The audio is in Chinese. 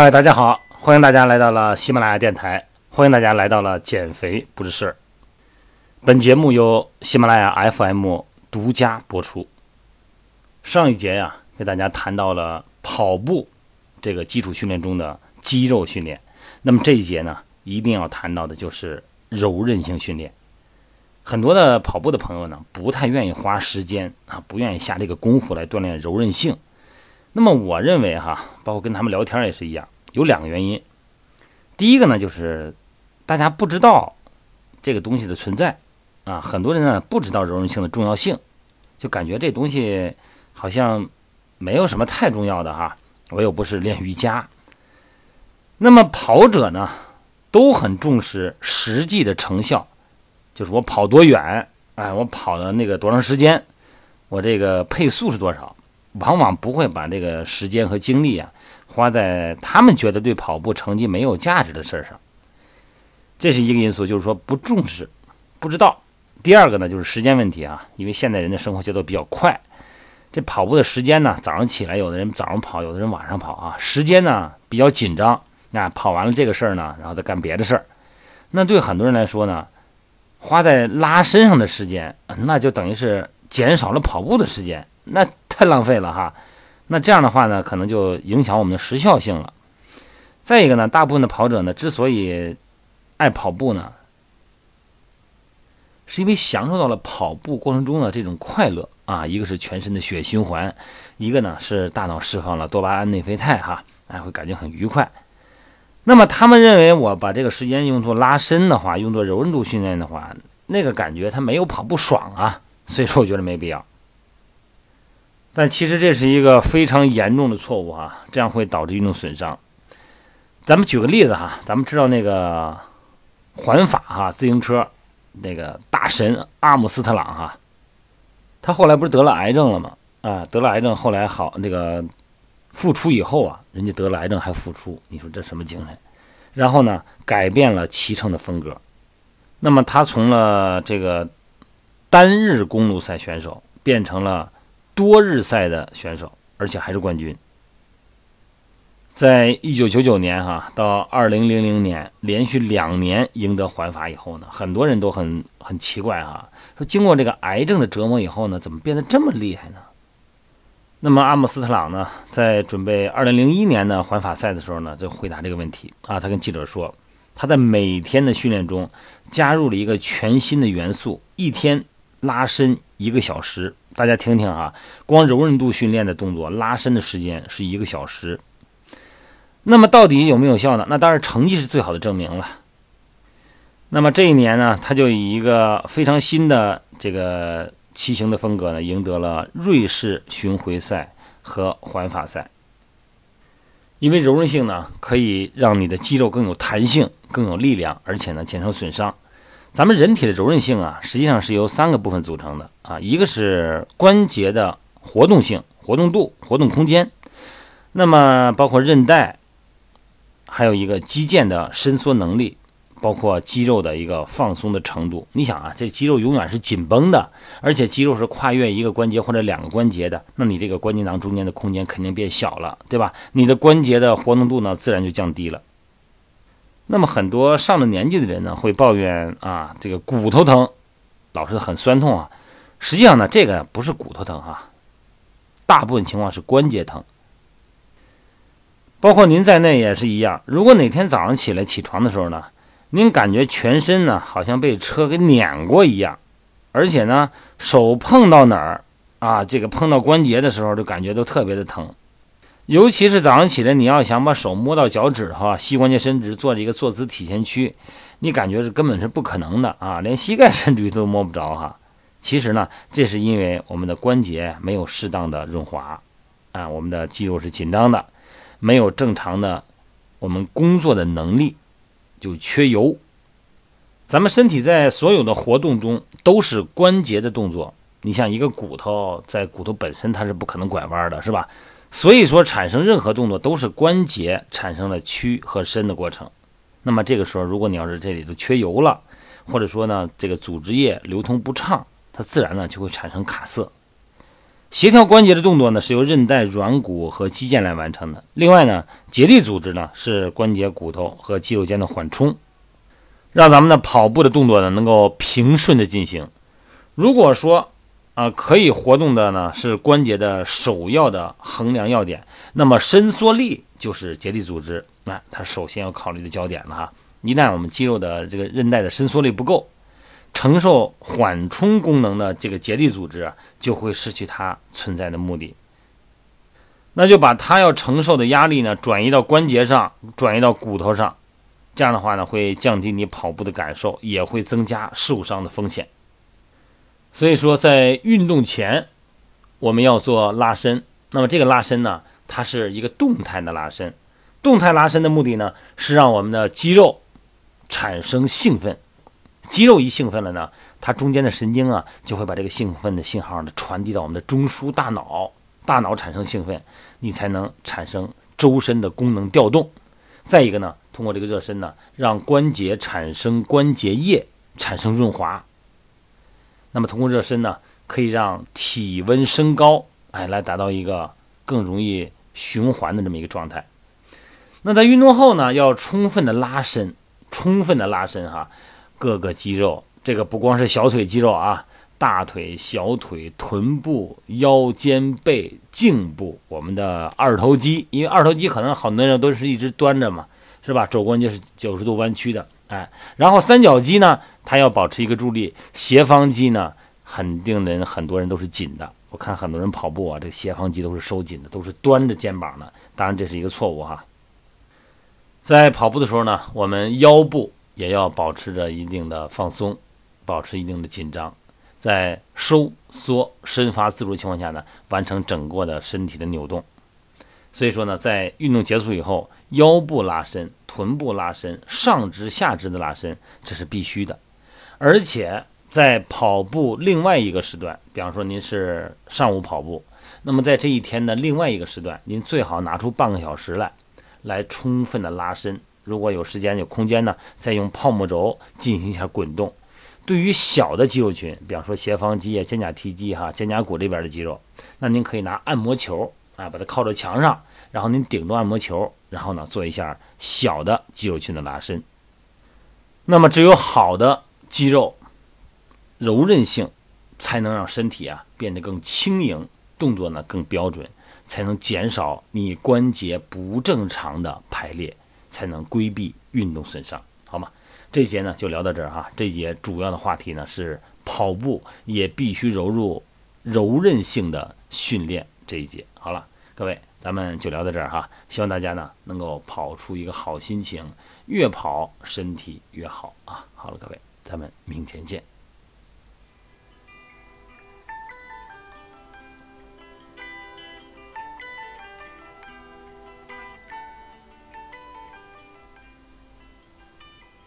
嗨，大家好，欢迎大家来到了喜马拉雅电台，欢迎大家来到了减肥不是事儿。本节目由喜马拉雅 FM 独家播出。上一节呀，给大家谈到了跑步这个基础训练中的肌肉训练，那么这一节呢，一定要谈到的就是柔韧性训练。很多的跑步的朋友呢，不太愿意花时间啊，不愿意下这个功夫来锻炼柔韧性。那么我认为哈，包括跟他们聊天也是一样，有两个原因。第一个呢，就是大家不知道这个东西的存在啊，很多人呢不知道柔韧性的重要性，就感觉这东西好像没有什么太重要的哈。我又不是练瑜伽。那么跑者呢，都很重视实际的成效，就是我跑多远，哎，我跑的那个多长时间，我这个配速是多少。往往不会把这个时间和精力啊花在他们觉得对跑步成绩没有价值的事儿上，这是一个因素，就是说不重视，不知道。第二个呢，就是时间问题啊，因为现代人的生活节奏比较快，这跑步的时间呢，早上起来有的人早上跑，有的人晚上跑啊，时间呢比较紧张，那跑完了这个事儿呢，然后再干别的事儿。那对很多人来说呢，花在拉伸上的时间，那就等于是减少了跑步的时间，那。太浪费了哈，那这样的话呢，可能就影响我们的时效性了。再一个呢，大部分的跑者呢，之所以爱跑步呢，是因为享受到了跑步过程中的这种快乐啊。一个是全身的血循环，一个呢是大脑释放了多巴胺、内啡肽哈，哎，会感觉很愉快。那么他们认为，我把这个时间用作拉伸的话，用作柔韧度训练的话，那个感觉他没有跑步爽啊。所以说，我觉得没必要。但其实这是一个非常严重的错误哈，这样会导致运动损伤。咱们举个例子哈，咱们知道那个环法哈自行车那个大神阿姆斯特朗哈，他后来不是得了癌症了吗？啊，得了癌症，后来好那个复出以后啊，人家得了癌症还复出，你说这什么精神？然后呢，改变了骑乘的风格。那么他从了这个单日公路赛选手变成了。多日赛的选手，而且还是冠军。在一九九九年哈到二零零零年连续两年赢得环法以后呢，很多人都很很奇怪哈，说经过这个癌症的折磨以后呢，怎么变得这么厉害呢？那么阿姆斯特朗呢，在准备二零零一年的环法赛的时候呢，就回答这个问题啊，他跟记者说，他在每天的训练中加入了一个全新的元素，一天拉伸一个小时。大家听听啊，光柔韧度训练的动作拉伸的时间是一个小时。那么到底有没有效呢？那当然成绩是最好的证明了。那么这一年呢，他就以一个非常新的这个骑行的风格呢，赢得了瑞士巡回赛和环法赛。因为柔韧性呢，可以让你的肌肉更有弹性、更有力量，而且呢减少损伤。咱们人体的柔韧性啊，实际上是由三个部分组成的啊，一个是关节的活动性、活动度、活动空间，那么包括韧带，还有一个肌腱的伸缩能力，包括肌肉的一个放松的程度。你想啊，这肌肉永远是紧绷的，而且肌肉是跨越一个关节或者两个关节的，那你这个关节囊中间的空间肯定变小了，对吧？你的关节的活动度呢，自然就降低了。那么很多上了年纪的人呢，会抱怨啊，这个骨头疼，老是很酸痛啊。实际上呢，这个不是骨头疼啊，大部分情况是关节疼。包括您在内也是一样。如果哪天早上起来起床的时候呢，您感觉全身呢好像被车给碾过一样，而且呢手碰到哪儿啊，这个碰到关节的时候就感觉都特别的疼。尤其是早上起来，你要想把手摸到脚趾头，膝关节伸直，做这一个坐姿体前屈，你感觉是根本是不可能的啊，连膝盖伸直都摸不着哈。其实呢，这是因为我们的关节没有适当的润滑，啊，我们的肌肉是紧张的，没有正常的我们工作的能力，就缺油。咱们身体在所有的活动中都是关节的动作，你像一个骨头在骨头本身它是不可能拐弯的，是吧？所以说，产生任何动作都是关节产生了屈和伸的过程。那么这个时候，如果你要是这里头缺油了，或者说呢，这个组织液流通不畅，它自然呢就会产生卡涩。协调关节的动作呢，是由韧带、软骨和肌腱来完成的。另外呢，结缔组织呢是关节、骨头和肌肉间的缓冲，让咱们的跑步的动作呢能够平顺的进行。如果说啊可以活动的呢是关节的首要的衡量要点，那么伸缩力就是结缔组织，那它首先要考虑的焦点了哈。一旦我们肌肉的这个韧带的伸缩力不够，承受缓冲功能的这个结缔组织啊，就会失去它存在的目的。那就把它要承受的压力呢，转移到关节上，转移到骨头上，这样的话呢，会降低你跑步的感受，也会增加受伤的风险。所以说，在运动前，我们要做拉伸。那么这个拉伸呢，它是一个动态的拉伸。动态拉伸的目的呢，是让我们的肌肉。产生兴奋，肌肉一兴奋了呢，它中间的神经啊就会把这个兴奋的信号呢传递到我们的中枢大脑，大脑产生兴奋，你才能产生周身的功能调动。再一个呢，通过这个热身呢，让关节产生关节液，产生润滑。那么通过热身呢，可以让体温升高，哎，来达到一个更容易循环的这么一个状态。那在运动后呢，要充分的拉伸。充分的拉伸哈，各个肌肉，这个不光是小腿肌肉啊，大腿、小腿、臀部、腰肩背、颈部，我们的二头肌，因为二头肌可能很多人都是一直端着嘛，是吧？肘关节是九十度弯曲的，哎，然后三角肌呢，它要保持一个助力，斜方肌呢，很定人很多人都是紧的，我看很多人跑步啊，这个斜方肌都是收紧的，都是端着肩膀的，当然这是一个错误哈。在跑步的时候呢，我们腰部也要保持着一定的放松，保持一定的紧张，在收缩、伸发自如情况下呢，完成整个的身体的扭动。所以说呢，在运动结束以后，腰部拉伸、臀部拉伸、上肢、下肢的拉伸，这是必须的。而且在跑步另外一个时段，比方说您是上午跑步，那么在这一天的另外一个时段，您最好拿出半个小时来。来充分的拉伸，如果有时间有空间呢，再用泡沫轴进行一下滚动。对于小的肌肉群，比方说斜方肌啊、肩胛提肌哈、肩胛骨这边的肌肉，那您可以拿按摩球啊，把它靠着墙上，然后您顶住按摩球，然后呢做一下小的肌肉群的拉伸。那么只有好的肌肉柔韧性，才能让身体啊变得更轻盈，动作呢更标准。才能减少你关节不正常的排列，才能规避运动损伤，好吗？这节呢就聊到这儿哈。这节主要的话题呢是跑步也必须融入柔韧性的训练这一节。好了，各位，咱们就聊到这儿哈。希望大家呢能够跑出一个好心情，越跑身体越好啊。好了，各位，咱们明天见。